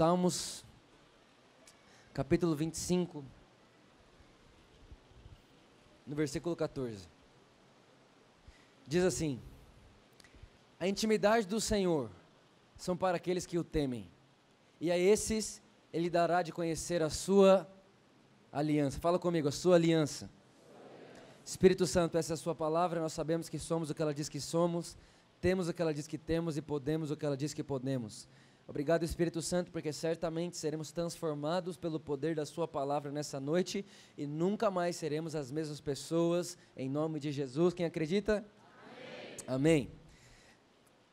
Salmos, capítulo 25, no versículo 14. Diz assim: A intimidade do Senhor são para aqueles que o temem, e a esses ele dará de conhecer a sua aliança. Fala comigo, a sua aliança. Espírito Santo, essa é a sua palavra, nós sabemos que somos o que ela diz que somos, temos o que ela diz que temos e podemos o que ela diz que podemos. Obrigado, Espírito Santo, porque certamente seremos transformados pelo poder da Sua palavra nessa noite e nunca mais seremos as mesmas pessoas, em nome de Jesus. Quem acredita? Amém. Amém.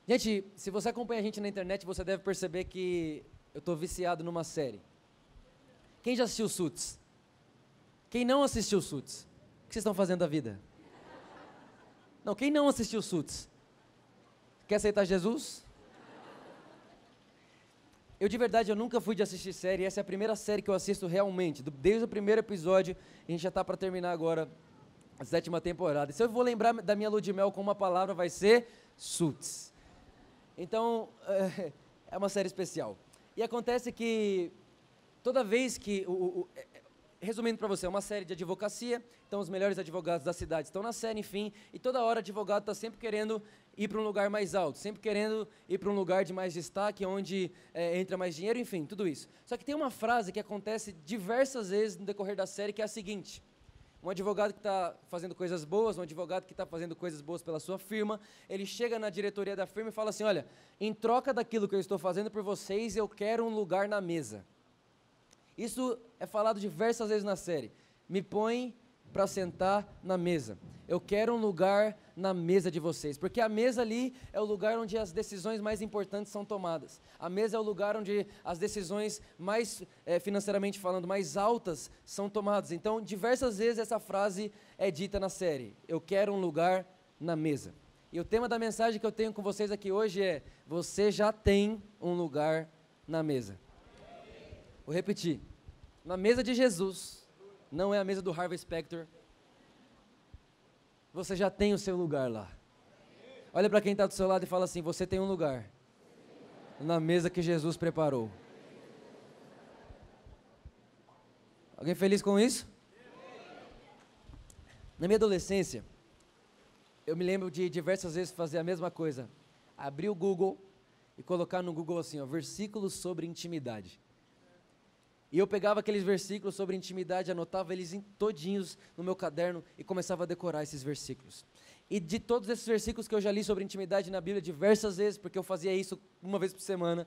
Gente, se você acompanha a gente na internet, você deve perceber que eu estou viciado numa série. Quem já assistiu Suits? Quem não assistiu Suits? O que vocês estão fazendo da vida? Não, quem não assistiu Suits? Quer aceitar Jesus? Eu de verdade eu nunca fui de assistir série, essa é a primeira série que eu assisto realmente. Desde o primeiro episódio, a gente já está para terminar agora a sétima temporada. Se eu vou lembrar da minha lua de mel com uma palavra, vai ser Suits. Então, é uma série especial. E acontece que toda vez que o, resumindo para você, é uma série de advocacia, então os melhores advogados da cidade estão na série, enfim, e toda hora o advogado está sempre querendo ir para um lugar mais alto, sempre querendo ir para um lugar de mais destaque, onde é, entra mais dinheiro, enfim, tudo isso. Só que tem uma frase que acontece diversas vezes no decorrer da série, que é a seguinte: um advogado que está fazendo coisas boas, um advogado que está fazendo coisas boas pela sua firma, ele chega na diretoria da firma e fala assim: Olha, em troca daquilo que eu estou fazendo por vocês, eu quero um lugar na mesa. Isso é falado diversas vezes na série. Me põe para sentar na mesa. Eu quero um lugar na mesa de vocês, porque a mesa ali é o lugar onde as decisões mais importantes são tomadas. A mesa é o lugar onde as decisões mais, é, financeiramente falando, mais altas são tomadas. Então, diversas vezes essa frase é dita na série. Eu quero um lugar na mesa. E o tema da mensagem que eu tenho com vocês aqui hoje é: Você já tem um lugar na mesa. Vou repetir. Na mesa de Jesus, não é a mesa do Harvey Specter. Você já tem o seu lugar lá. Olha para quem está do seu lado e fala assim: Você tem um lugar na mesa que Jesus preparou. Alguém feliz com isso? Na minha adolescência, eu me lembro de diversas vezes fazer a mesma coisa. Abrir o Google e colocar no Google assim, ó, versículos sobre intimidade. E eu pegava aqueles versículos sobre intimidade, anotava eles em todinhos no meu caderno e começava a decorar esses versículos. E de todos esses versículos que eu já li sobre intimidade na Bíblia diversas vezes, porque eu fazia isso uma vez por semana,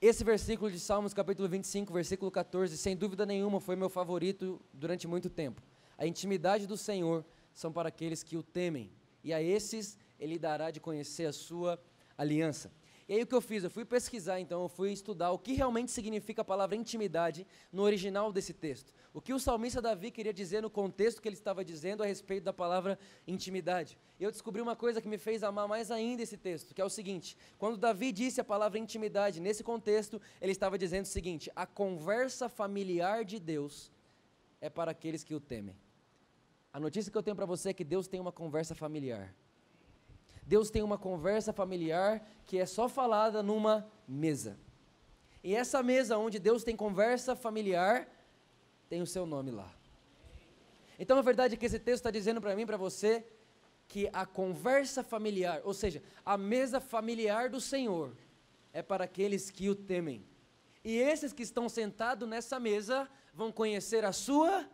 esse versículo de Salmos capítulo 25, versículo 14, sem dúvida nenhuma foi meu favorito durante muito tempo. A intimidade do Senhor são para aqueles que o temem, e a esses ele dará de conhecer a sua aliança. E aí o que eu fiz? Eu fui pesquisar, então, eu fui estudar o que realmente significa a palavra intimidade no original desse texto. O que o salmista Davi queria dizer no contexto que ele estava dizendo a respeito da palavra intimidade. E eu descobri uma coisa que me fez amar mais ainda esse texto, que é o seguinte: quando Davi disse a palavra intimidade, nesse contexto, ele estava dizendo o seguinte: a conversa familiar de Deus é para aqueles que o temem. A notícia que eu tenho para você é que Deus tem uma conversa familiar. Deus tem uma conversa familiar que é só falada numa mesa. E essa mesa onde Deus tem conversa familiar tem o seu nome lá. Então a verdade é que esse texto está dizendo para mim, para você, que a conversa familiar, ou seja, a mesa familiar do Senhor, é para aqueles que o temem. E esses que estão sentados nessa mesa vão conhecer a sua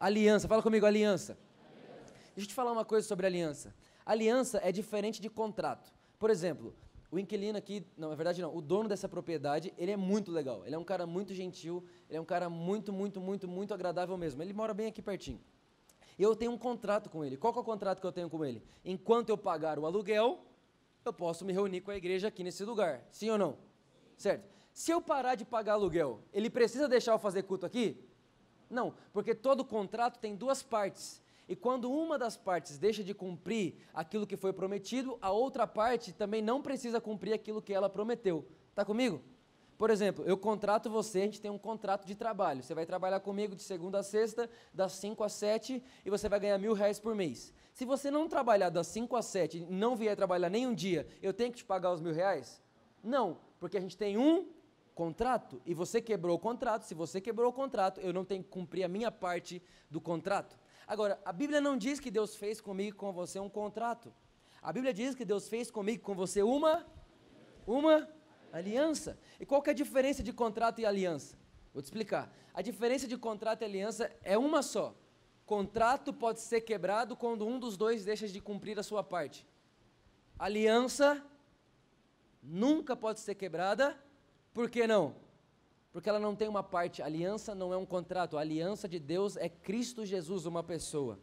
aliança. Fala comigo, aliança. aliança. Deixa eu te falar uma coisa sobre aliança. Aliança é diferente de contrato. Por exemplo, o inquilino aqui, não, na verdade não, o dono dessa propriedade, ele é muito legal. Ele é um cara muito gentil, ele é um cara muito, muito, muito, muito agradável mesmo. Ele mora bem aqui pertinho. Eu tenho um contrato com ele. Qual é o contrato que eu tenho com ele? Enquanto eu pagar o aluguel, eu posso me reunir com a igreja aqui nesse lugar. Sim ou não? Certo? Se eu parar de pagar aluguel, ele precisa deixar eu fazer culto aqui? Não, porque todo contrato tem duas partes. E quando uma das partes deixa de cumprir aquilo que foi prometido, a outra parte também não precisa cumprir aquilo que ela prometeu. Está comigo? Por exemplo, eu contrato você, a gente tem um contrato de trabalho. Você vai trabalhar comigo de segunda a sexta, das 5 às 7, e você vai ganhar mil reais por mês. Se você não trabalhar das 5 às 7 e não vier trabalhar nem um dia, eu tenho que te pagar os mil reais? Não, porque a gente tem um contrato e você quebrou o contrato. Se você quebrou o contrato, eu não tenho que cumprir a minha parte do contrato. Agora, a Bíblia não diz que Deus fez comigo com você um contrato. A Bíblia diz que Deus fez comigo e com você uma uma aliança. E qual que é a diferença de contrato e aliança? Vou te explicar. A diferença de contrato e aliança é uma só. Contrato pode ser quebrado quando um dos dois deixa de cumprir a sua parte. Aliança nunca pode ser quebrada. Por que não? Porque ela não tem uma parte. Aliança não é um contrato. A aliança de Deus é Cristo Jesus, uma pessoa.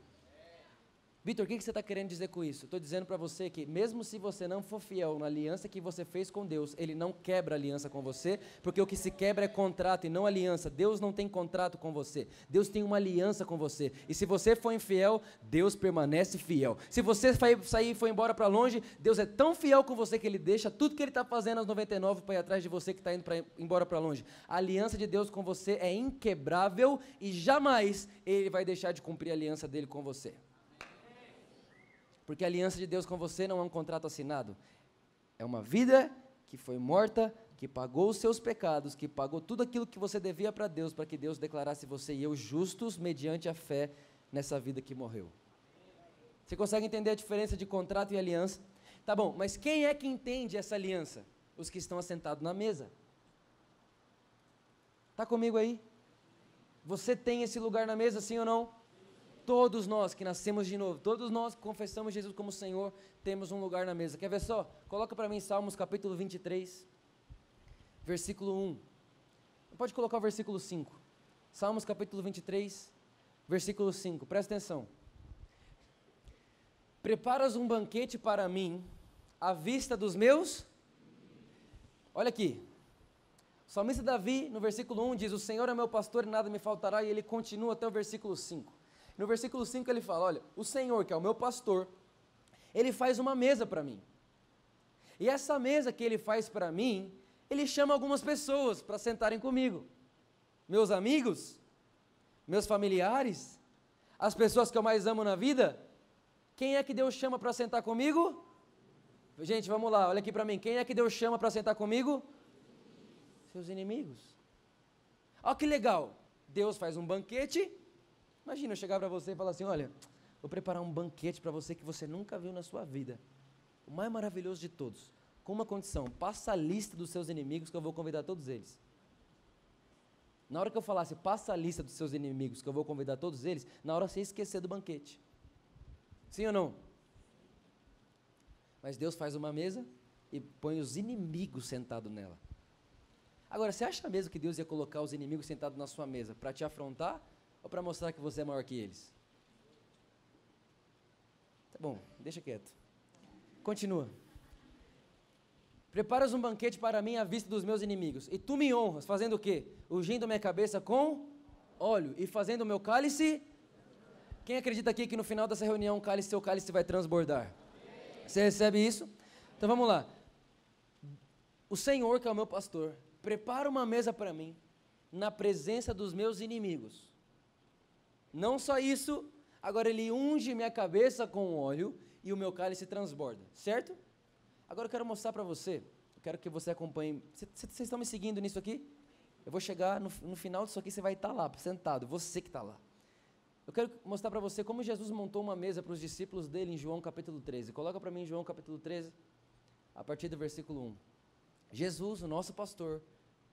Vitor, o que você está querendo dizer com isso? Estou dizendo para você que, mesmo se você não for fiel na aliança que você fez com Deus, Ele não quebra a aliança com você, porque o que se quebra é contrato e não aliança. Deus não tem contrato com você, Deus tem uma aliança com você. E se você for infiel, Deus permanece fiel. Se você sair e for embora para longe, Deus é tão fiel com você que Ele deixa tudo que Ele está fazendo aos 99 para ir atrás de você que está indo pra, embora para longe. A aliança de Deus com você é inquebrável e jamais Ele vai deixar de cumprir a aliança dele com você. Porque a aliança de Deus com você não é um contrato assinado. É uma vida que foi morta, que pagou os seus pecados, que pagou tudo aquilo que você devia para Deus, para que Deus declarasse você e eu justos mediante a fé nessa vida que morreu. Você consegue entender a diferença de contrato e aliança? Tá bom, mas quem é que entende essa aliança? Os que estão assentados na mesa. Tá comigo aí? Você tem esse lugar na mesa, sim ou não? Todos nós que nascemos de novo, todos nós que confessamos Jesus como Senhor, temos um lugar na mesa. Quer ver só? Coloca para mim Salmos capítulo 23, versículo 1. Pode colocar o versículo 5. Salmos capítulo 23, versículo 5. Presta atenção. Preparas um banquete para mim, à vista dos meus. Olha aqui. O salmista Davi, no versículo 1, diz: O Senhor é meu pastor e nada me faltará, e ele continua até o versículo 5. No versículo 5 ele fala: Olha, o Senhor, que é o meu pastor, ele faz uma mesa para mim. E essa mesa que ele faz para mim, ele chama algumas pessoas para sentarem comigo. Meus amigos, meus familiares, as pessoas que eu mais amo na vida. Quem é que Deus chama para sentar comigo? Gente, vamos lá, olha aqui para mim. Quem é que Deus chama para sentar comigo? Seus inimigos. Olha que legal. Deus faz um banquete Imagina eu chegar para você e falar assim: olha, vou preparar um banquete para você que você nunca viu na sua vida. O mais maravilhoso de todos. Com uma condição: passa a lista dos seus inimigos que eu vou convidar todos eles. Na hora que eu falasse, passa a lista dos seus inimigos que eu vou convidar todos eles, na hora você esquecer do banquete. Sim ou não? Mas Deus faz uma mesa e põe os inimigos sentados nela. Agora, você acha mesmo que Deus ia colocar os inimigos sentados na sua mesa para te afrontar ou para mostrar que você é maior que eles? Tá bom, deixa quieto. Continua. Preparas um banquete para mim à vista dos meus inimigos, e tu me honras, fazendo o quê? Ungindo minha cabeça com óleo e fazendo o meu cálice. Quem acredita aqui que no final dessa reunião o cálice, seu cálice vai transbordar? Você recebe isso? Então vamos lá. O Senhor, que é o meu pastor, prepara uma mesa para mim, na presença dos meus inimigos. Não só isso, agora ele unge minha cabeça com óleo e o meu cálice transborda, certo? Agora eu quero mostrar para você, eu quero que você acompanhe. Vocês estão me seguindo nisso aqui? Eu vou chegar no, no final disso aqui, você vai estar tá lá, sentado, você que está lá. Eu quero mostrar para você como Jesus montou uma mesa para os discípulos dele em João capítulo 13. Coloca para mim João capítulo 13, a partir do versículo 1. Jesus, o nosso pastor,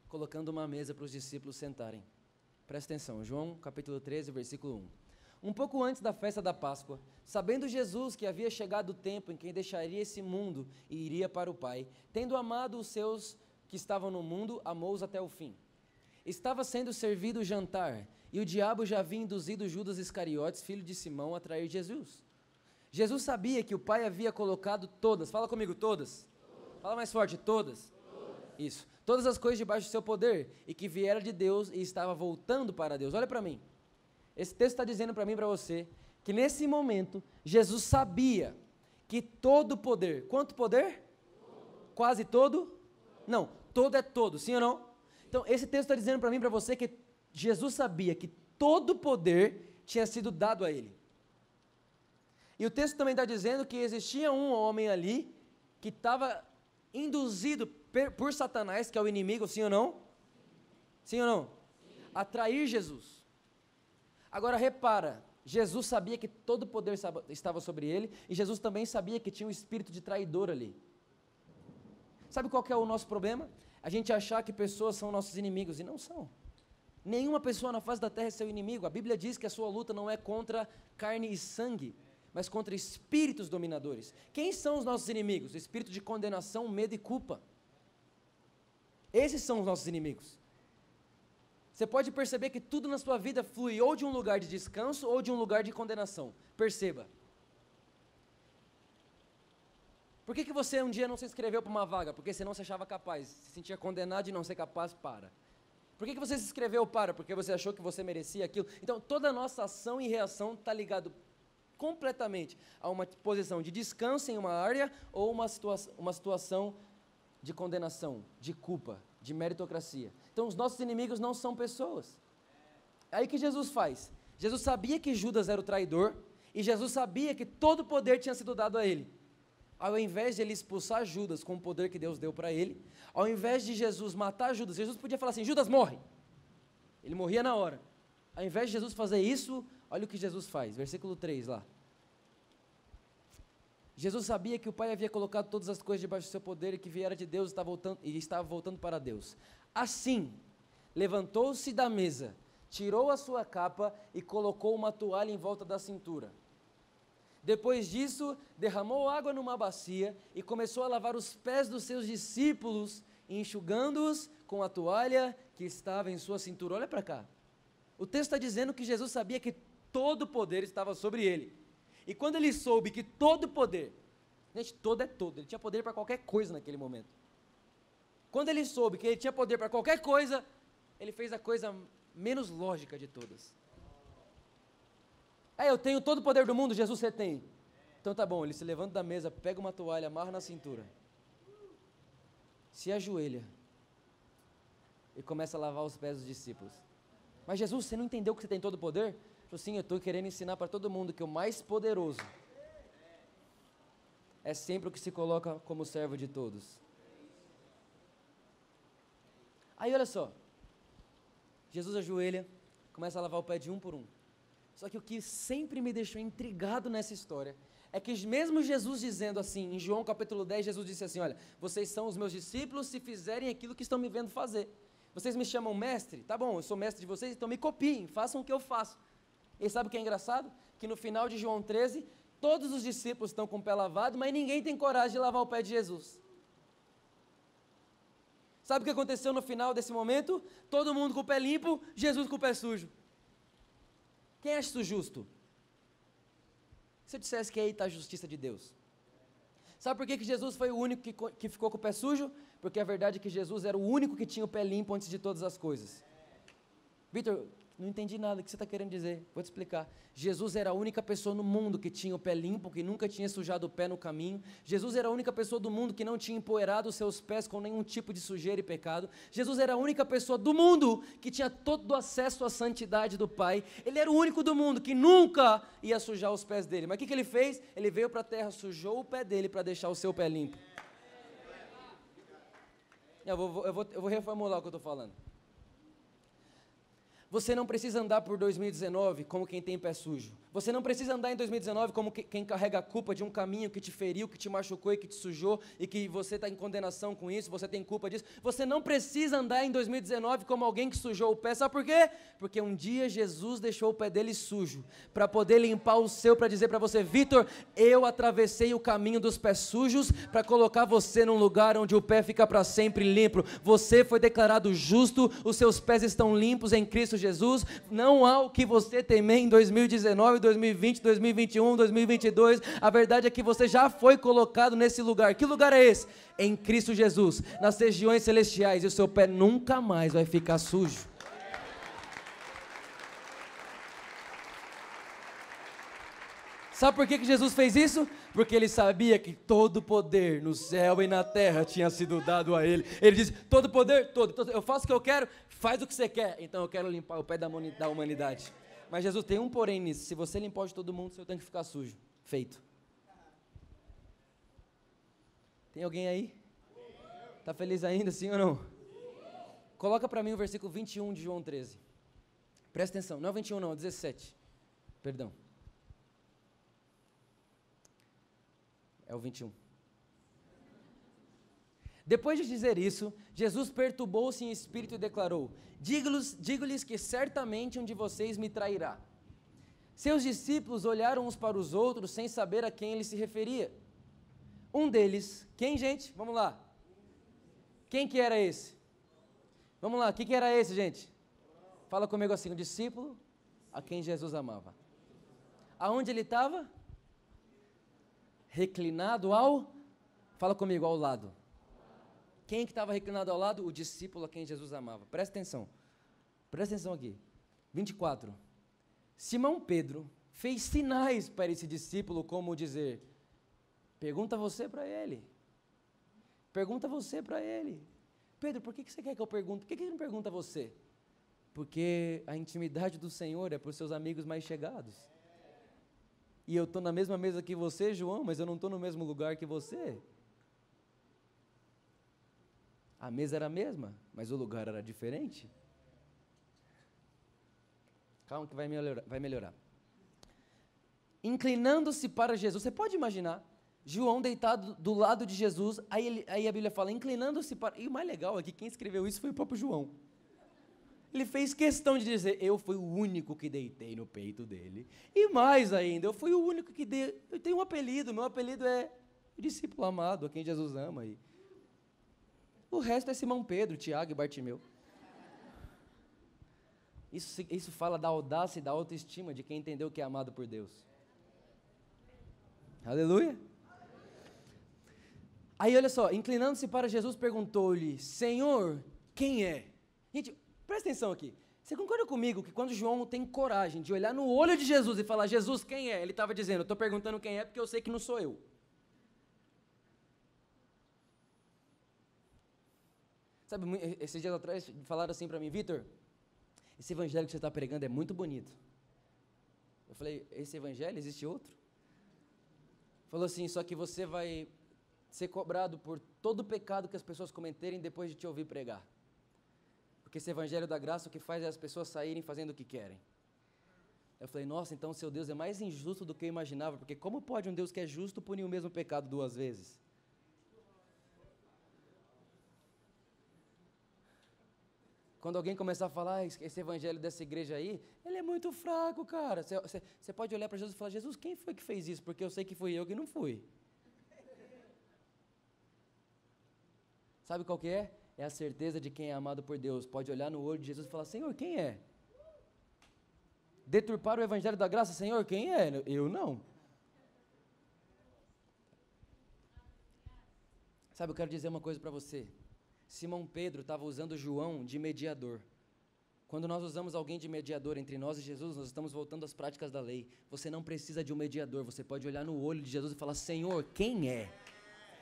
colocando uma mesa para os discípulos sentarem. Presta atenção, João capítulo 13, versículo 1. Um pouco antes da festa da Páscoa, sabendo Jesus que havia chegado o tempo em que deixaria esse mundo e iria para o Pai, tendo amado os seus que estavam no mundo, amou-os até o fim. Estava sendo servido o jantar, e o diabo já havia induzido Judas Iscariotes, filho de Simão, a trair Jesus. Jesus sabia que o Pai havia colocado todas, fala comigo, todas. todas. Fala mais forte, todas. todas. Isso. Todas as coisas debaixo do seu poder e que viera de Deus e estava voltando para Deus. Olha para mim. Esse texto está dizendo para mim e para você que nesse momento Jesus sabia que todo poder, quanto poder? Quase todo? Não, todo é todo, sim ou não? Então, esse texto está dizendo para mim e para você que Jesus sabia que todo poder tinha sido dado a ele. E o texto também está dizendo que existia um homem ali que estava induzido por Satanás, que é o inimigo, sim ou não? Sim ou não? A trair Jesus. Agora repara, Jesus sabia que todo o poder estava sobre ele, e Jesus também sabia que tinha um espírito de traidor ali. Sabe qual é o nosso problema? A gente achar que pessoas são nossos inimigos, e não são. Nenhuma pessoa na face da terra é seu inimigo. A Bíblia diz que a sua luta não é contra carne e sangue, mas contra espíritos dominadores. Quem são os nossos inimigos? Espírito de condenação, medo e culpa. Esses são os nossos inimigos. Você pode perceber que tudo na sua vida flui ou de um lugar de descanso ou de um lugar de condenação. Perceba. Por que, que você um dia não se inscreveu para uma vaga? Porque você não se achava capaz, se sentia condenado de não ser capaz para. Por que, que você se inscreveu para? Porque você achou que você merecia aquilo. Então, toda a nossa ação e reação está ligado completamente a uma posição de descanso em uma área ou uma, situa uma situação de condenação, de culpa, de meritocracia. Então, os nossos inimigos não são pessoas. É aí que Jesus faz. Jesus sabia que Judas era o traidor e Jesus sabia que todo o poder tinha sido dado a ele ao invés de ele expulsar Judas com o poder que Deus deu para ele, ao invés de Jesus matar Judas, Jesus podia falar assim: Judas morre. Ele morria na hora. Ao invés de Jesus fazer isso, olha o que Jesus faz, versículo 3 lá. Jesus sabia que o Pai havia colocado todas as coisas debaixo do seu poder e que viera de Deus estava voltando, e estava voltando para Deus. Assim, levantou-se da mesa, tirou a sua capa e colocou uma toalha em volta da cintura. Depois disso, derramou água numa bacia e começou a lavar os pés dos seus discípulos, enxugando-os com a toalha que estava em sua cintura. Olha para cá. O texto está dizendo que Jesus sabia que todo poder estava sobre ele. E quando ele soube que todo poder, gente, todo é todo, ele tinha poder para qualquer coisa naquele momento. Quando ele soube que ele tinha poder para qualquer coisa, ele fez a coisa menos lógica de todas. É, eu tenho todo o poder do mundo, Jesus você tem. Então tá bom, ele se levanta da mesa, pega uma toalha, amarra na cintura, se ajoelha e começa a lavar os pés dos discípulos. Mas Jesus, você não entendeu que você tem todo o poder? Falei, sim, eu estou querendo ensinar para todo mundo que o mais poderoso é sempre o que se coloca como servo de todos. Aí olha só, Jesus ajoelha, começa a lavar o pé de um por um. Só que o que sempre me deixou intrigado nessa história é que mesmo Jesus dizendo assim, em João capítulo 10, Jesus disse assim: Olha, vocês são os meus discípulos se fizerem aquilo que estão me vendo fazer. Vocês me chamam mestre? Tá bom, eu sou mestre de vocês, então me copiem, façam o que eu faço. E sabe o que é engraçado? Que no final de João 13, todos os discípulos estão com o pé lavado, mas ninguém tem coragem de lavar o pé de Jesus. Sabe o que aconteceu no final desse momento? Todo mundo com o pé limpo, Jesus com o pé sujo. Quem acha isso justo? Se eu dissesse que aí está a justiça de Deus. Sabe por que, que Jesus foi o único que, que ficou com o pé sujo? Porque a verdade é que Jesus era o único que tinha o pé limpo antes de todas as coisas. Vitor, não entendi nada. O que você está querendo dizer? Vou te explicar. Jesus era a única pessoa no mundo que tinha o pé limpo, que nunca tinha sujado o pé no caminho. Jesus era a única pessoa do mundo que não tinha empoeirado os seus pés com nenhum tipo de sujeira e pecado. Jesus era a única pessoa do mundo que tinha todo o acesso à santidade do Pai. Ele era o único do mundo que nunca ia sujar os pés dele. Mas o que, que ele fez? Ele veio para a terra, sujou o pé dele para deixar o seu pé limpo. Eu vou, eu vou, eu vou reformular o que eu estou falando. Você não precisa andar por 2019 como quem tem pé sujo. Você não precisa andar em 2019 como quem carrega a culpa de um caminho que te feriu, que te machucou e que te sujou e que você está em condenação com isso, você tem culpa disso. Você não precisa andar em 2019 como alguém que sujou o pé. Sabe por quê? Porque um dia Jesus deixou o pé dele sujo para poder limpar o seu, para dizer para você, Vitor, eu atravessei o caminho dos pés sujos para colocar você num lugar onde o pé fica para sempre limpo. Você foi declarado justo, os seus pés estão limpos em Cristo Jesus, não há o que você temer em 2019, 2020, 2021, 2022. A verdade é que você já foi colocado nesse lugar. Que lugar é esse? Em Cristo Jesus, nas regiões celestiais, e o seu pé nunca mais vai ficar sujo. Sabe por que, que Jesus fez isso? Porque ele sabia que todo poder no céu e na terra tinha sido dado a ele. Ele disse: todo poder, todo, todo, eu faço o que eu quero, faz o que você quer. Então eu quero limpar o pé da humanidade. Mas Jesus tem um porém nisso: se você limpar de todo mundo, seu tanque ficar sujo. Feito. Tem alguém aí? Está feliz ainda, sim ou não? Coloca para mim o versículo 21 de João 13. Presta atenção, não é 21 não, é 17. Perdão. É o 21. Depois de dizer isso, Jesus perturbou-se em espírito e declarou: Digo-lhes que certamente um de vocês me trairá. Seus discípulos olharam uns para os outros sem saber a quem ele se referia. Um deles, quem, gente? Vamos lá. Quem que era esse? Vamos lá, o que, que era esse, gente? Fala comigo assim: um discípulo a quem Jesus amava. Aonde ele estava? Reclinado ao, fala comigo, ao lado. Quem que estava reclinado ao lado? O discípulo a quem Jesus amava. Presta atenção. Presta atenção aqui. 24. Simão Pedro fez sinais para esse discípulo, como dizer: Pergunta você para ele. Pergunta você para ele. Pedro, por que, que você quer que eu pergunte? Por que, que ele não pergunta você? Porque a intimidade do Senhor é para os seus amigos mais chegados e eu estou na mesma mesa que você, João, mas eu não estou no mesmo lugar que você. A mesa era a mesma, mas o lugar era diferente. Calma que vai melhorar. Vai melhorar. Inclinando-se para Jesus, você pode imaginar, João deitado do lado de Jesus, aí, ele, aí a Bíblia fala, inclinando-se para. E o mais legal é que quem escreveu isso foi o próprio João. Ele fez questão de dizer: Eu fui o único que deitei no peito dele. E mais ainda, eu fui o único que dei. Eu tenho um apelido, meu apelido é discípulo amado, a quem Jesus ama. E o resto é Simão Pedro, Tiago e Bartimeu. Isso, isso fala da audácia e da autoestima de quem entendeu que é amado por Deus. Aleluia. Aí olha só, inclinando-se para Jesus, perguntou-lhe: Senhor, quem é? Gente, Presta atenção aqui. Você concorda comigo que quando João tem coragem de olhar no olho de Jesus e falar, Jesus, quem é? Ele estava dizendo, eu estou perguntando quem é porque eu sei que não sou eu. Sabe, esses dias atrás falaram assim para mim, Vitor, esse evangelho que você está pregando é muito bonito. Eu falei, esse evangelho, existe outro? Falou assim, só que você vai ser cobrado por todo o pecado que as pessoas cometerem depois de te ouvir pregar. Porque esse evangelho da graça o que faz é as pessoas saírem fazendo o que querem. Eu falei, nossa, então seu Deus é mais injusto do que eu imaginava, porque como pode um Deus que é justo punir o mesmo pecado duas vezes? Quando alguém começar a falar, ah, esse evangelho dessa igreja aí, ele é muito fraco, cara. Você pode olhar para Jesus e falar, Jesus, quem foi que fez isso? Porque eu sei que fui eu que não fui. Sabe qual que é? É a certeza de quem é amado por Deus. Pode olhar no olho de Jesus e falar: Senhor, quem é? Deturpar o evangelho da graça, Senhor, quem é? Eu não. Sabe, eu quero dizer uma coisa para você. Simão Pedro estava usando João de mediador. Quando nós usamos alguém de mediador entre nós e Jesus, nós estamos voltando às práticas da lei. Você não precisa de um mediador, você pode olhar no olho de Jesus e falar: Senhor, quem é?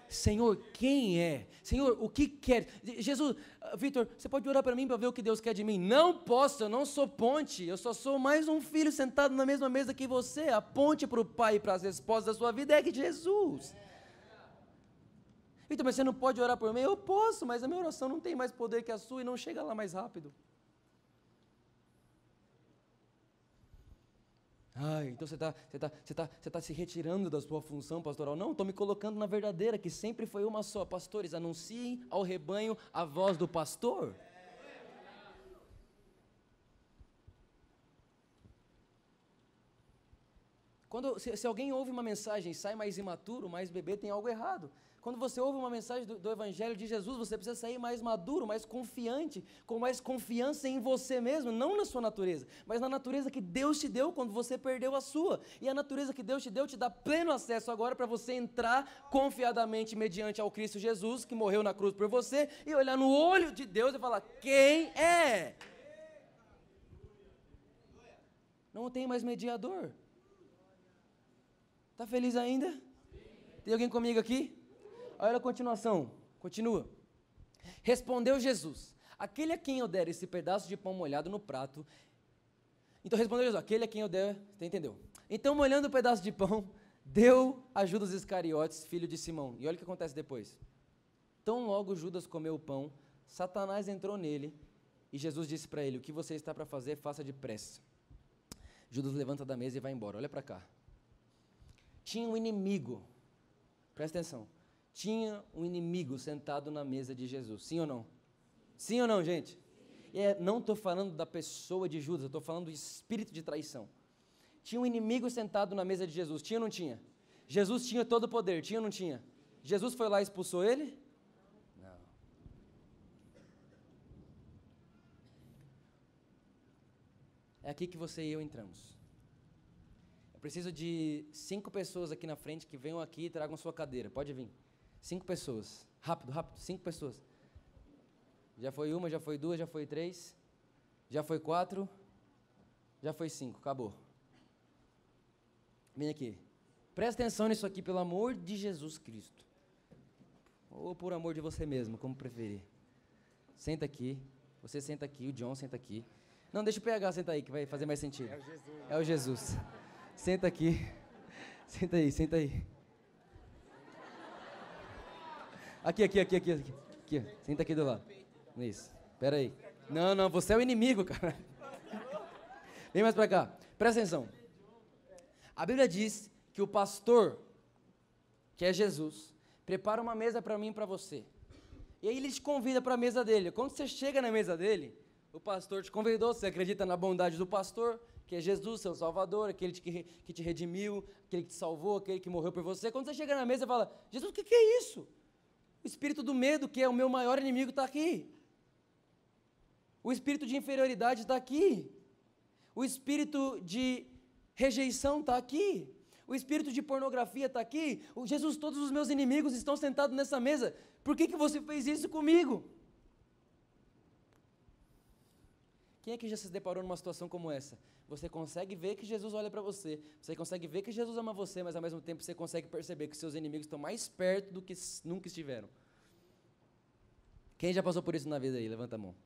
Senhor, quem é? Senhor, o que quer? Jesus, ah, Vitor, você pode orar para mim para ver o que Deus quer de mim? Não posso, eu não sou ponte, eu só sou mais um filho sentado na mesma mesa que você. A ponte para o Pai e para as respostas da sua vida é que Jesus. Vitor, mas você não pode orar por mim? Eu posso, mas a minha oração não tem mais poder que a sua e não chega lá mais rápido. Ai, então você está você tá, você tá, você tá se retirando da sua função pastoral. Não, estou me colocando na verdadeira, que sempre foi uma só. Pastores, anunciem ao rebanho a voz do pastor. Quando, se, se, alguém ouve uma mensagem e sai mais imaturo, mais bebê, tem algo errado. Quando você ouve uma mensagem do, do, Evangelho de Jesus, você precisa sair mais maduro, mais confiante, com mais confiança em você mesmo, não na sua natureza, mas na natureza que Deus te deu quando você perdeu a sua. E a natureza que Deus te deu te dá pleno acesso agora para você entrar confiadamente mediante ao Cristo Jesus, que morreu na cruz por você, e olhar no olho de Deus e falar: quem é? Não tem mais mediador. Está feliz ainda? Tem alguém comigo aqui? Olha a continuação. Continua. Respondeu Jesus: Aquele a quem eu der esse pedaço de pão molhado no prato. Então respondeu Jesus: Aquele a quem eu der. Você entendeu? Então, molhando o pedaço de pão, deu a Judas Iscariotes, filho de Simão. E olha o que acontece depois. Tão logo Judas comeu o pão, Satanás entrou nele e Jesus disse para ele: O que você está para fazer, faça depressa. Judas levanta da mesa e vai embora. Olha para cá. Tinha um inimigo, presta atenção, tinha um inimigo sentado na mesa de Jesus. Sim ou não? Sim ou não, gente? É, não estou falando da pessoa de Judas, estou falando do espírito de traição. Tinha um inimigo sentado na mesa de Jesus. Tinha ou não tinha? Jesus tinha todo o poder. Tinha ou não tinha? Jesus foi lá e expulsou ele? Não. É aqui que você e eu entramos. Eu preciso de cinco pessoas aqui na frente que venham aqui e tragam sua cadeira. Pode vir. Cinco pessoas. Rápido, rápido. Cinco pessoas. Já foi uma, já foi duas, já foi três. Já foi quatro. Já foi cinco. Acabou. Vem aqui. Presta atenção nisso aqui, pelo amor de Jesus Cristo. Ou por amor de você mesmo, como preferir. Senta aqui. Você senta aqui, o John senta aqui. Não, deixa o PH sentar aí, que vai fazer mais sentido. É o Jesus. É o Jesus. Senta aqui. Senta aí, senta aí. Aqui, aqui, aqui, aqui, aqui. aqui. Senta aqui do lado. Isso. Pera aí. Não, não, você é o inimigo, cara. Vem mais pra cá. Presta atenção. A Bíblia diz que o pastor, que é Jesus, prepara uma mesa para mim e para você. E aí ele te convida para a mesa dele. Quando você chega na mesa dele, o pastor te convidou, você acredita na bondade do pastor, que é Jesus, seu Salvador, aquele que, te redimiu, aquele que te salvou, aquele que morreu por você. Quando você chega na mesa e fala, Jesus, o que, que é isso? O espírito do medo, que é o meu maior inimigo, está aqui. O espírito de inferioridade está aqui. O espírito de rejeição está aqui. O espírito de pornografia está aqui. O Jesus, todos os meus inimigos estão sentados nessa mesa. Por que, que você fez isso comigo? Quem é que já se deparou numa situação como essa? Você consegue ver que Jesus olha para você, você consegue ver que Jesus ama você, mas ao mesmo tempo você consegue perceber que seus inimigos estão mais perto do que nunca estiveram. Quem já passou por isso na vida aí? Levanta a mão.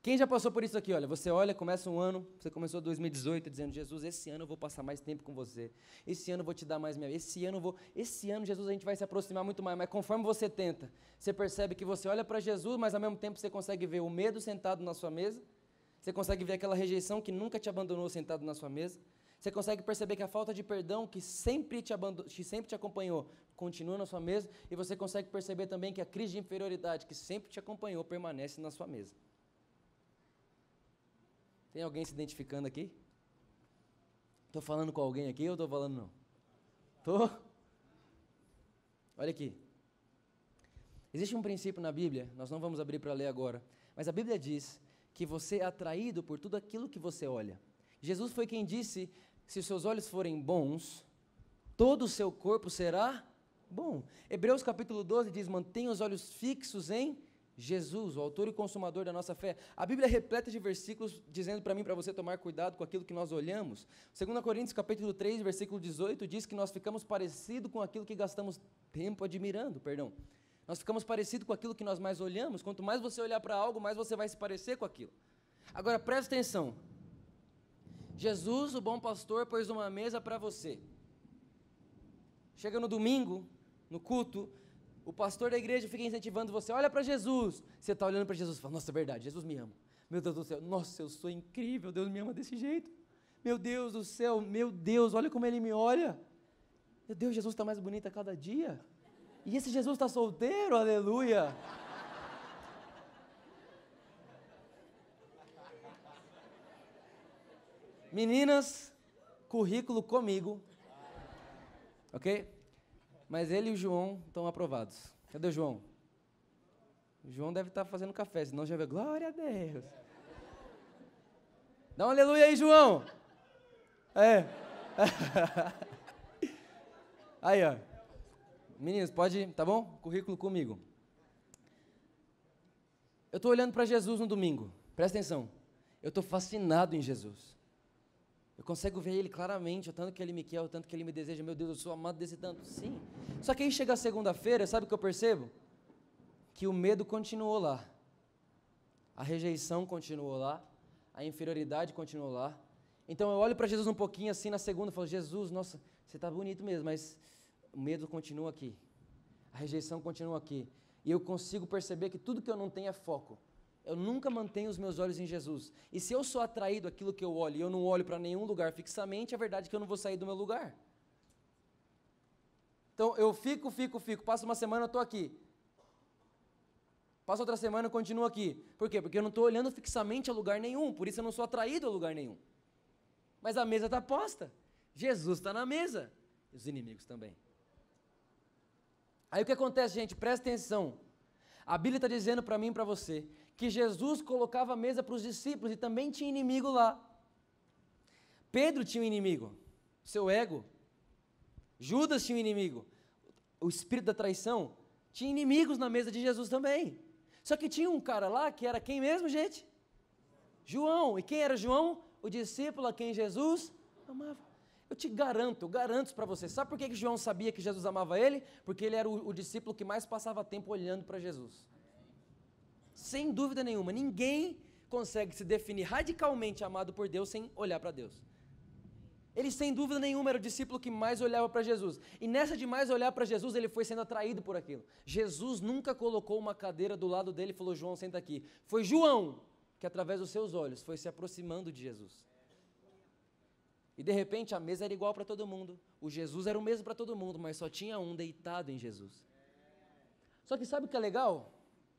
Quem já passou por isso aqui? Olha, você olha, começa um ano, você começou 2018 dizendo, Jesus, esse ano eu vou passar mais tempo com você. Esse ano eu vou te dar mais minha. Esse ano eu vou, esse ano, Jesus, a gente vai se aproximar muito mais. Mas conforme você tenta, você percebe que você olha para Jesus, mas ao mesmo tempo você consegue ver o medo sentado na sua mesa. Você consegue ver aquela rejeição que nunca te abandonou sentado na sua mesa. Você consegue perceber que a falta de perdão que sempre te, que sempre te acompanhou continua na sua mesa. E você consegue perceber também que a crise de inferioridade que sempre te acompanhou permanece na sua mesa. Tem alguém se identificando aqui? Estou falando com alguém aqui ou estou falando não? Estou? Olha aqui. Existe um princípio na Bíblia, nós não vamos abrir para ler agora, mas a Bíblia diz que você é atraído por tudo aquilo que você olha. Jesus foi quem disse: se os seus olhos forem bons, todo o seu corpo será bom. Hebreus capítulo 12 diz: mantenha os olhos fixos em Jesus, o autor e consumador da nossa fé. A Bíblia é repleta de versículos dizendo para mim, para você tomar cuidado com aquilo que nós olhamos. 2 Coríntios capítulo 3, versículo 18 diz que nós ficamos parecidos com aquilo que gastamos tempo admirando, perdão. Nós ficamos parecidos com aquilo que nós mais olhamos. Quanto mais você olhar para algo, mais você vai se parecer com aquilo. Agora presta atenção. Jesus, o bom pastor, pôs uma mesa para você. Chega no domingo, no culto, o pastor da igreja fica incentivando você, olha para Jesus. Você está olhando para Jesus e fala, nossa, é verdade, Jesus me ama. Meu Deus do céu, nossa, eu sou incrível, Deus me ama desse jeito. Meu Deus do céu, meu Deus, olha como Ele me olha. Meu Deus, Jesus está mais bonito a cada dia. E esse Jesus está solteiro, aleluia. Meninas, currículo comigo. Ok? Mas ele e o João estão aprovados. Cadê o João? O João deve estar tá fazendo café, senão já vê, glória a Deus. Dá um aleluia aí, João. É. Aí, ó. Meninos, pode, tá bom? Currículo comigo. Eu estou olhando para Jesus no domingo. Presta atenção. Eu estou fascinado em Jesus. Eu consigo ver ele claramente, o tanto que ele me quer, o tanto que ele me deseja. Meu Deus, eu sou amado desse tanto. Sim. Só que aí chega a segunda-feira, sabe o que eu percebo? Que o medo continuou lá. A rejeição continuou lá. A inferioridade continuou lá. Então eu olho para Jesus um pouquinho assim na segunda e falo: Jesus, nossa, você está bonito mesmo, mas o medo continua aqui. A rejeição continua aqui. E eu consigo perceber que tudo que eu não tenho é foco eu nunca mantenho os meus olhos em Jesus. E se eu sou atraído àquilo que eu olho e eu não olho para nenhum lugar fixamente, é verdade que eu não vou sair do meu lugar. Então eu fico, fico, fico. Passa uma semana, eu estou aqui. Passa outra semana, eu continuo aqui. Por quê? Porque eu não estou olhando fixamente a lugar nenhum. Por isso eu não sou atraído a lugar nenhum. Mas a mesa está posta. Jesus está na mesa. E os inimigos também. Aí o que acontece, gente? Presta atenção. A Bíblia está dizendo para mim e para você que Jesus colocava a mesa para os discípulos e também tinha inimigo lá. Pedro tinha um inimigo, seu ego. Judas tinha um inimigo. O espírito da traição tinha inimigos na mesa de Jesus também. Só que tinha um cara lá que era quem mesmo, gente? João. E quem era João? O discípulo a quem Jesus amava. Eu te garanto, eu garanto para você. Sabe por que, que João sabia que Jesus amava ele? Porque ele era o, o discípulo que mais passava tempo olhando para Jesus. Sem dúvida nenhuma, ninguém consegue se definir radicalmente amado por Deus sem olhar para Deus. Ele, sem dúvida nenhuma, era o discípulo que mais olhava para Jesus. E nessa de mais olhar para Jesus, ele foi sendo atraído por aquilo. Jesus nunca colocou uma cadeira do lado dele e falou: João, senta aqui. Foi João que, através dos seus olhos, foi se aproximando de Jesus. E de repente a mesa era igual para todo mundo. O Jesus era o mesmo para todo mundo, mas só tinha um deitado em Jesus. Só que sabe o que é legal?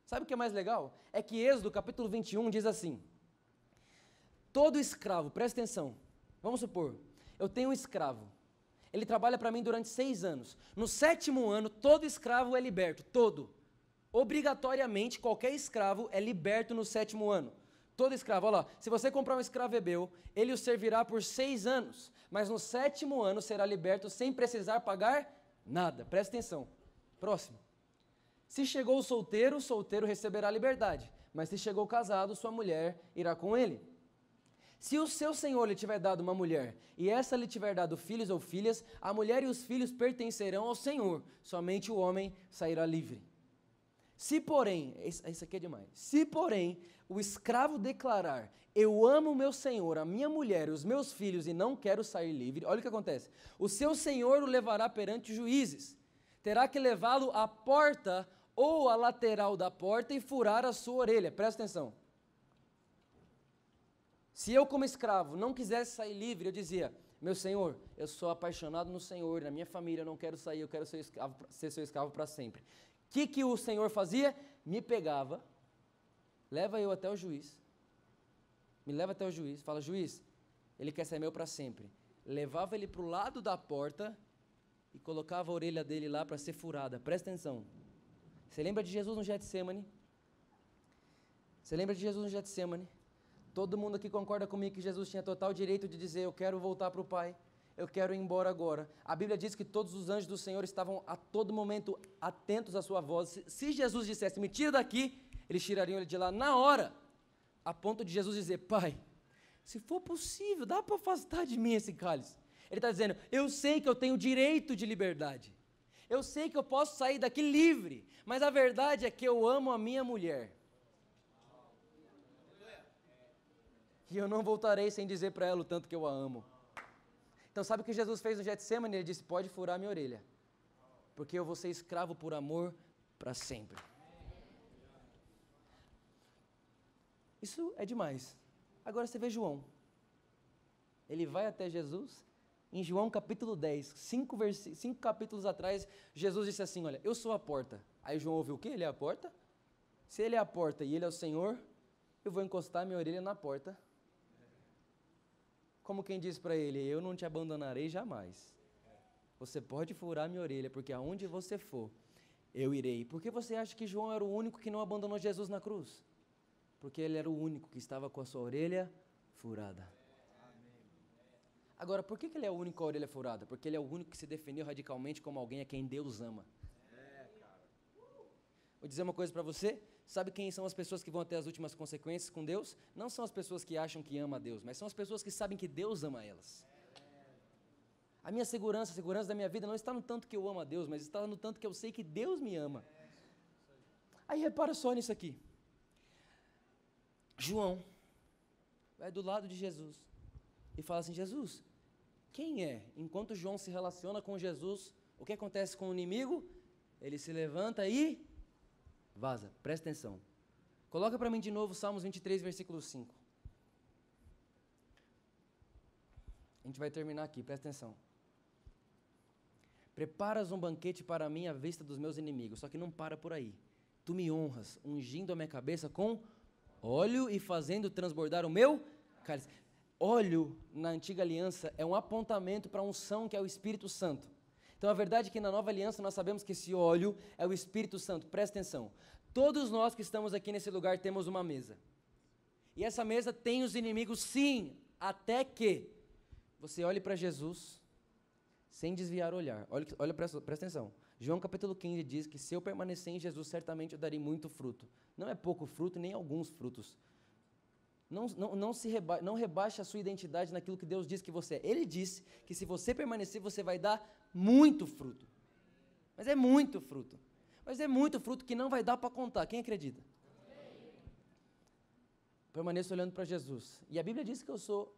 Sabe o que é mais legal? É que Êxodo capítulo 21 diz assim: Todo escravo, presta atenção, vamos supor, eu tenho um escravo, ele trabalha para mim durante seis anos. No sétimo ano, todo escravo é liberto, todo. Obrigatoriamente, qualquer escravo é liberto no sétimo ano. Todo escravo, olha lá, se você comprar um escravo hebreu, ele o servirá por seis anos, mas no sétimo ano será liberto sem precisar pagar nada. Presta atenção. Próximo. Se chegou solteiro, o solteiro receberá liberdade, mas se chegou casado, sua mulher irá com ele. Se o seu senhor lhe tiver dado uma mulher, e essa lhe tiver dado filhos ou filhas, a mulher e os filhos pertencerão ao senhor, somente o homem sairá livre. Se porém, isso aqui é demais, se porém o escravo declarar, eu amo meu senhor, a minha mulher, os meus filhos e não quero sair livre, olha o que acontece, o seu senhor o levará perante juízes, terá que levá-lo à porta ou a lateral da porta e furar a sua orelha. Presta atenção. Se eu, como escravo, não quisesse sair livre, eu dizia: Meu senhor, eu sou apaixonado no senhor, na minha família, eu não quero sair, eu quero ser, escravo, ser seu escravo para sempre. O que, que o senhor fazia? Me pegava, leva eu até o juiz, me leva até o juiz, fala: Juiz, ele quer ser meu para sempre. Levava ele para o lado da porta e colocava a orelha dele lá para ser furada. Presta atenção. Você lembra de Jesus no Getsemane? Você lembra de Jesus no Getsemane? Todo mundo aqui concorda comigo que Jesus tinha total direito de dizer: Eu quero voltar para o Pai, eu quero ir embora agora. A Bíblia diz que todos os anjos do Senhor estavam a todo momento atentos à sua voz. Se, Jesus dissesse: Me tira daqui, eles tirariam ele de lá na hora, a ponto de Jesus dizer: Pai, se for possível, dá para afastar de mim esse cálice. Ele está dizendo: Eu sei que eu tenho direito de liberdade. Eu sei que eu posso sair daqui livre, mas a verdade é que eu amo a minha mulher. E eu não voltarei sem dizer para ela o tanto que eu a amo. Então, sabe o que Jesus fez no Getsemane? Ele disse: Pode furar minha orelha, porque eu vou ser escravo por amor para sempre. Isso é demais. Agora você vê João. Ele vai até Jesus em João capítulo 10, cinco, cinco capítulos atrás, Jesus disse assim: Olha, eu sou a porta. Aí João ouviu o quê? Ele é a porta? Se ele é a porta e ele é o Senhor, eu vou encostar minha orelha na porta. Como quem diz para ele: Eu não te abandonarei jamais. Você pode furar minha orelha, porque aonde você for, eu irei. Por que você acha que João era o único que não abandonou Jesus na cruz? Porque ele era o único que estava com a sua orelha furada. Agora, por que, ele é o único com a orelha furada? Porque ele é o único que se definiu radicalmente como alguém a quem Deus ama. Vou dizer uma coisa para você. Sabe quem são as pessoas que vão ter as últimas consequências com Deus? Não são as pessoas que acham que ama a Deus, mas são as pessoas que sabem que Deus ama elas. A minha segurança, a segurança da minha vida não está no tanto que eu amo a Deus, mas está no tanto que eu sei que Deus me ama. Aí repara só nisso aqui. João vai do lado de Jesus e fala assim: Jesus, quem é? Enquanto João se relaciona com Jesus, o que acontece com o inimigo? Ele se levanta e vaza. Presta atenção. Coloca para mim de novo Salmos 23, versículo 5. A gente vai terminar aqui, presta atenção. Preparas um banquete para mim à vista dos meus inimigos. Só que não para por aí. Tu me honras, ungindo a minha cabeça com óleo e fazendo transbordar o meu cálice. Óleo na antiga aliança é um apontamento para a unção que é o Espírito Santo. Então a verdade é que na nova aliança nós sabemos que esse óleo é o Espírito Santo. Presta atenção. Todos nós que estamos aqui nesse lugar temos uma mesa. E essa mesa tem os inimigos, sim, até que você olhe para Jesus sem desviar o olhar. Olha, olha presta, presta atenção. João capítulo 15 diz que se eu permanecer em Jesus, certamente eu darei muito fruto. Não é pouco fruto, nem alguns frutos. Não, não, não, se reba não a sua identidade naquilo que Deus diz que você é. Ele disse que se você permanecer, você vai dar muito fruto. Mas é muito fruto. Mas é muito fruto que não vai dar para contar. Quem acredita? Permaneça olhando para Jesus. E a Bíblia diz que eu sou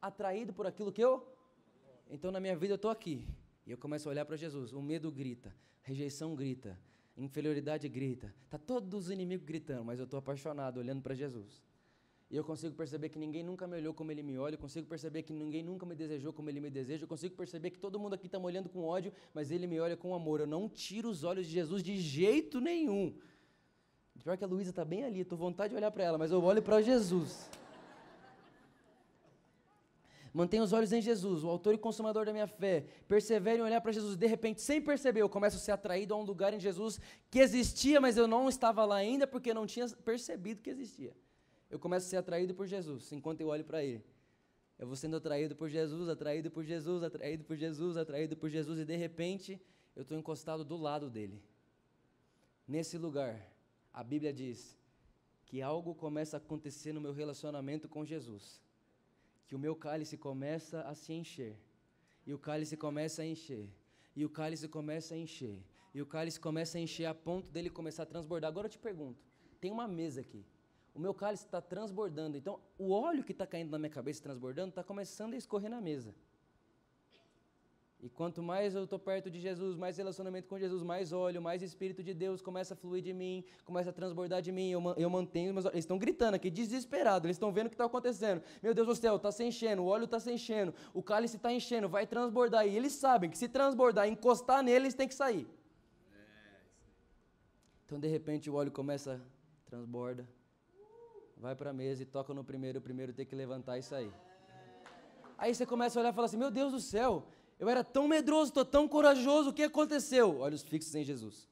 atraído por aquilo que eu. Então na minha vida eu estou aqui. E eu começo a olhar para Jesus. O medo grita, rejeição grita, inferioridade grita. Tá todos os inimigos gritando, mas eu estou apaixonado olhando para Jesus. E eu consigo perceber que ninguém nunca me olhou como ele me olha, eu consigo perceber que ninguém nunca me desejou como ele me deseja, eu consigo perceber que todo mundo aqui está me olhando com ódio, mas ele me olha com amor. Eu não tiro os olhos de Jesus de jeito nenhum. Pior que a Luísa está bem ali, estou vontade de olhar para ela, mas eu olho para Jesus. Mantenha os olhos em Jesus, o autor e consumador da minha fé. Persevere em olhar para Jesus. De repente, sem perceber, eu começo a ser atraído a um lugar em Jesus que existia, mas eu não estava lá ainda porque não tinha percebido que existia eu começo a ser atraído por Jesus, enquanto eu olho para Ele. Eu vou sendo atraído por Jesus, atraído por Jesus, atraído por Jesus, atraído por Jesus, e de repente eu estou encostado do lado dele. Nesse lugar, a Bíblia diz que algo começa a acontecer no meu relacionamento com Jesus, que o meu cálice começa a se encher, e o cálice começa a encher, e o cálice começa a encher, e o cálice começa a encher a ponto dele começar a transbordar. Agora eu te pergunto: tem uma mesa aqui o meu cálice está transbordando. Então, o óleo que está caindo na minha cabeça transbordando está começando a escorrer na mesa. E quanto mais eu estou perto de Jesus, mais relacionamento com Jesus, mais óleo, mais Espírito de Deus começa a fluir de mim, começa a transbordar de mim. Eu, eu mantenho, mas eles estão gritando aqui, desesperados, eles estão vendo o que está acontecendo. Meu Deus do céu, está se enchendo, o óleo está se enchendo, o cálice está enchendo, vai transbordar. E eles sabem que se transbordar, encostar neles, tem que sair. Então, de repente, o óleo começa, transborda, vai para a mesa e toca no primeiro, o primeiro tem que levantar e sair. Aí você começa a olhar e fala assim: Meu Deus do céu, eu era tão medroso, estou tão corajoso, o que aconteceu? Olhos fixos em Jesus.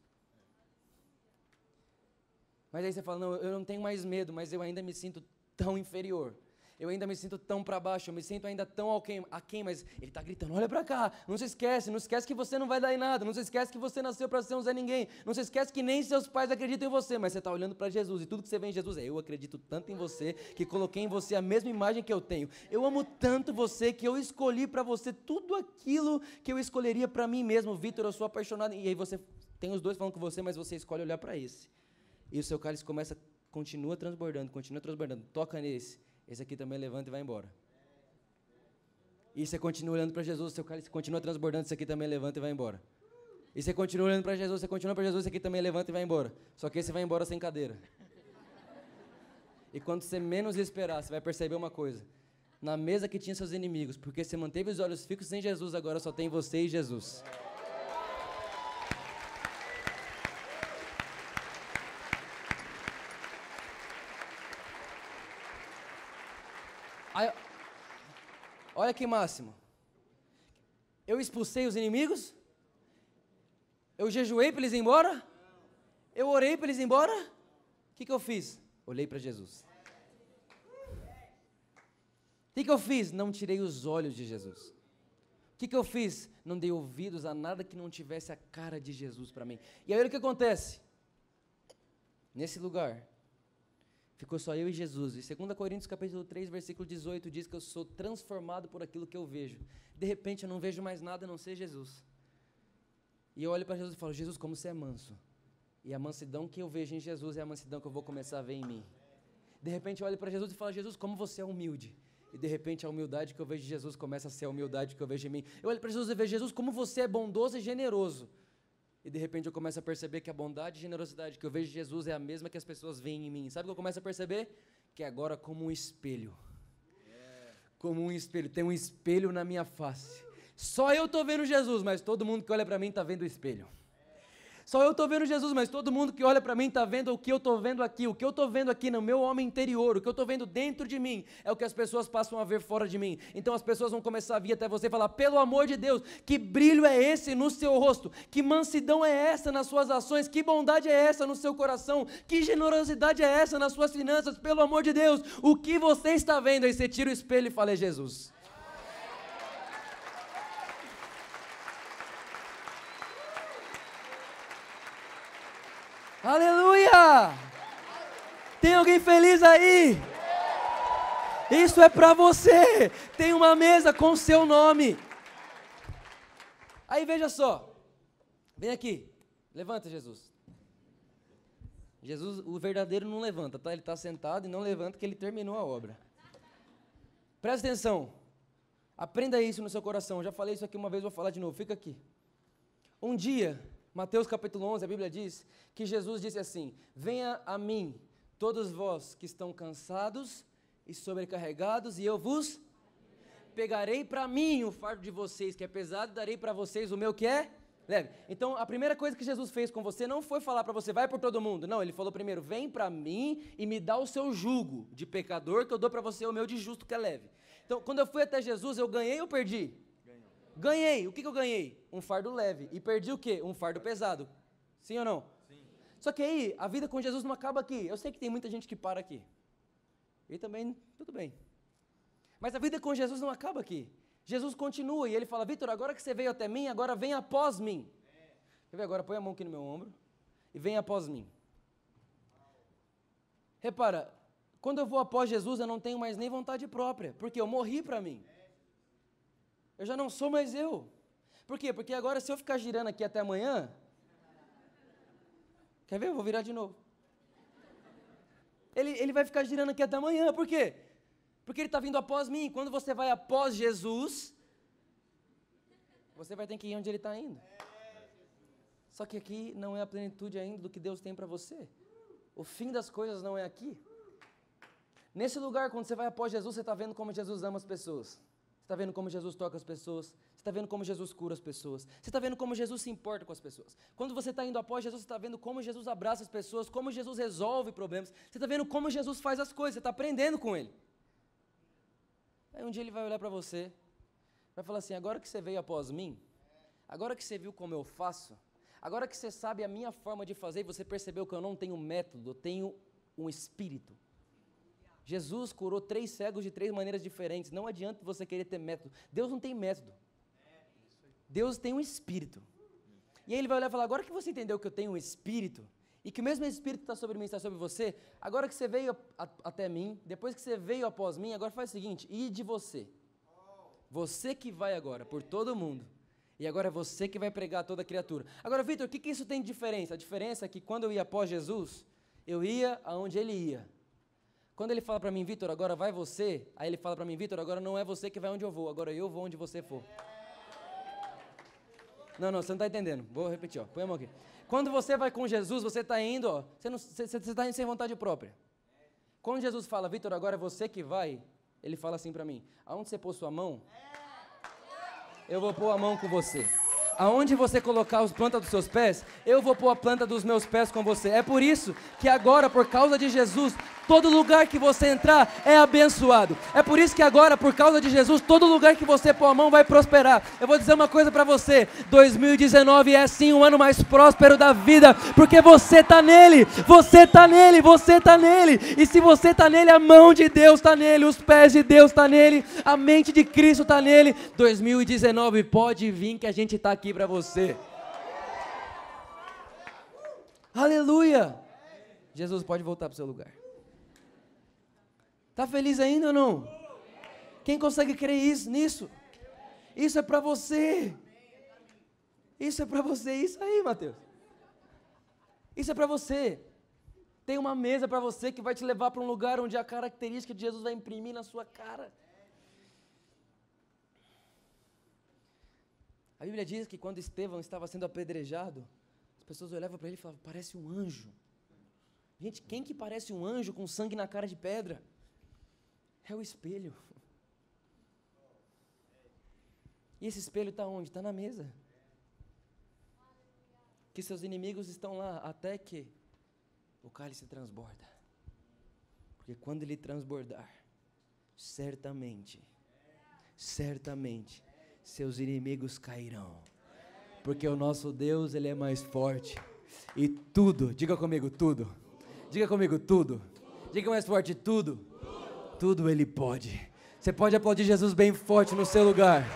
Mas aí você fala: Não, eu não tenho mais medo, mas eu ainda me sinto tão inferior eu ainda me sinto tão para baixo, eu me sinto ainda tão aquém, aquém mas ele está gritando, olha para cá, não se esquece, não esquece que você não vai dar em nada, não se esquece que você nasceu para ser um Zé Ninguém, não se esquece que nem seus pais acreditam em você, mas você está olhando para Jesus, e tudo que você vê em Jesus é, eu acredito tanto em você, que coloquei em você a mesma imagem que eu tenho, eu amo tanto você, que eu escolhi para você tudo aquilo que eu escolheria para mim mesmo, Vitor, eu sou apaixonado, e aí você tem os dois falando com você, mas você escolhe olhar para esse, e o seu cálice começa, continua transbordando, continua transbordando, toca nesse, esse aqui também levanta e vai embora. E você continua olhando para Jesus, seu cálice continua transbordando, esse aqui também levanta e vai embora. E você continua olhando para Jesus, você continua para Jesus, esse aqui também levanta e vai embora. Só que esse vai embora sem cadeira. E quando você menos esperar, você vai perceber uma coisa. Na mesa que tinha seus inimigos, porque você manteve os olhos fixos em Jesus, agora só tem você e Jesus. Olha que máximo. Eu expulsei os inimigos? Eu jejuei para eles ir embora? Eu orei para eles ir embora? O que, que eu fiz? Olhei para Jesus. O que, que eu fiz? Não tirei os olhos de Jesus. O que, que eu fiz? Não dei ouvidos a nada que não tivesse a cara de Jesus para mim. E aí o que acontece. Nesse lugar, ficou só eu e Jesus. E 2 Coríntios capítulo 3, versículo 18 diz que eu sou transformado por aquilo que eu vejo. De repente eu não vejo mais nada a não ser Jesus. E eu olho para Jesus e falo: Jesus, como você é manso. E a mansidão que eu vejo em Jesus é a mansidão que eu vou começar a ver em mim. De repente eu olho para Jesus e falo: Jesus, como você é humilde. E de repente a humildade que eu vejo em Jesus começa a ser a humildade que eu vejo em mim. Eu olho para Jesus e vejo Jesus como você é bondoso e generoso. E de repente eu começo a perceber que a bondade e generosidade que eu vejo em Jesus é a mesma que as pessoas veem em mim. Sabe o que eu começo a perceber? Que agora como um espelho. Como um espelho. Tem um espelho na minha face. Só eu estou vendo Jesus, mas todo mundo que olha para mim está vendo o espelho. Só eu estou vendo Jesus, mas todo mundo que olha para mim está vendo o que eu estou vendo aqui. O que eu estou vendo aqui no meu homem interior, o que eu estou vendo dentro de mim, é o que as pessoas passam a ver fora de mim. Então as pessoas vão começar a vir até você e falar: pelo amor de Deus, que brilho é esse no seu rosto? Que mansidão é essa nas suas ações? Que bondade é essa no seu coração? Que generosidade é essa nas suas finanças? Pelo amor de Deus, o que você está vendo? Aí você tira o espelho e fala: é Jesus. Aleluia! Tem alguém feliz aí? Isso é para você. Tem uma mesa com seu nome. Aí veja só. Vem aqui. Levanta, Jesus. Jesus, o verdadeiro não levanta, tá? Ele está sentado e não levanta que ele terminou a obra. Presta atenção. Aprenda isso no seu coração. Eu já falei isso aqui uma vez, vou falar de novo. Fica aqui. Um dia, Mateus capítulo 11, a Bíblia diz que Jesus disse assim: Venha a mim, todos vós que estão cansados e sobrecarregados, e eu vos pegarei para mim o fardo de vocês que é pesado, darei para vocês o meu que é leve. Então, a primeira coisa que Jesus fez com você não foi falar para você, vai por todo mundo. Não, ele falou primeiro, vem para mim e me dá o seu jugo de pecador, que eu dou para você o meu de justo que é leve. Então, quando eu fui até Jesus, eu ganhei ou perdi? Ganhei. O que, que eu ganhei? Um fardo leve. E perdi o quê? Um fardo pesado. Sim ou não? Sim. Só que aí, a vida com Jesus não acaba aqui. Eu sei que tem muita gente que para aqui. E também, tudo bem. Mas a vida com Jesus não acaba aqui. Jesus continua e ele fala: Vitor, agora que você veio até mim, agora vem após mim. Quer ver agora? Põe a mão aqui no meu ombro e vem após mim. Repara, quando eu vou após Jesus, eu não tenho mais nem vontade própria, porque eu morri para mim. Eu já não sou mais eu. Por quê? Porque agora, se eu ficar girando aqui até amanhã. Quer ver? Eu vou virar de novo. Ele, ele vai ficar girando aqui até amanhã. Por quê? Porque ele está vindo após mim. Quando você vai após Jesus, você vai ter que ir onde ele está indo. Só que aqui não é a plenitude ainda do que Deus tem para você. O fim das coisas não é aqui. Nesse lugar, quando você vai após Jesus, você está vendo como Jesus ama as pessoas está vendo como Jesus toca as pessoas? Você está vendo como Jesus cura as pessoas? Você está vendo como Jesus se importa com as pessoas? Quando você está indo após Jesus, você está vendo como Jesus abraça as pessoas, como Jesus resolve problemas. Você está vendo como Jesus faz as coisas, você está aprendendo com Ele. Aí um dia Ele vai olhar para você, vai falar assim: agora que você veio após mim, agora que você viu como eu faço, agora que você sabe a minha forma de fazer e você percebeu que eu não tenho método, eu tenho um espírito. Jesus curou três cegos de três maneiras diferentes. Não adianta você querer ter método. Deus não tem método. Deus tem um espírito. E aí ele vai olhar e falar: agora que você entendeu que eu tenho um espírito, e que o mesmo espírito está sobre mim, está sobre você, agora que você veio a, até mim, depois que você veio após mim, agora faz o seguinte: e de você. Você que vai agora por todo mundo. E agora é você que vai pregar a toda criatura. Agora, Vitor, o que, que isso tem de diferença? A diferença é que quando eu ia após Jesus, eu ia aonde ele ia. Quando ele fala para mim, Vitor, agora vai você, aí ele fala para mim, Vitor, agora não é você que vai onde eu vou, agora eu vou onde você for. Não, não, você não está entendendo. Vou repetir, ó. Põe a mão aqui. Quando você vai com Jesus, você está indo, ó, você está indo sem vontade própria. Quando Jesus fala, Vitor, agora é você que vai, ele fala assim para mim: aonde você pôs sua mão, eu vou pôr a mão com você. Aonde você colocar as plantas dos seus pés, eu vou pôr a planta dos meus pés com você. É por isso que agora, por causa de Jesus, Todo lugar que você entrar é abençoado. É por isso que agora, por causa de Jesus, todo lugar que você pôr a mão vai prosperar. Eu vou dizer uma coisa para você: 2019 é sim o ano mais próspero da vida, porque você está nele, você está nele, você está nele. E se você está nele, a mão de Deus está nele, os pés de Deus está nele, a mente de Cristo está nele. 2019 pode vir que a gente está aqui para você. Aleluia! Jesus pode voltar para o seu lugar. Está feliz ainda ou não? Quem consegue crer isso, nisso? Isso é para você. Isso é para você. Isso aí, Mateus. Isso é para você. Tem uma mesa para você que vai te levar para um lugar onde a característica de Jesus vai imprimir na sua cara. A Bíblia diz que quando Estevão estava sendo apedrejado, as pessoas olhavam para ele e falavam: parece um anjo. Gente, quem que parece um anjo com sangue na cara de pedra? É o espelho. E esse espelho está onde? Está na mesa. Que seus inimigos estão lá até que o cálice transborda. Porque quando ele transbordar, certamente, certamente, seus inimigos cairão. Porque o nosso Deus, ele é mais forte. E tudo, diga comigo, tudo. Diga comigo, tudo. Diga mais forte, tudo tudo Ele pode. Você pode aplaudir Jesus bem forte no seu lugar.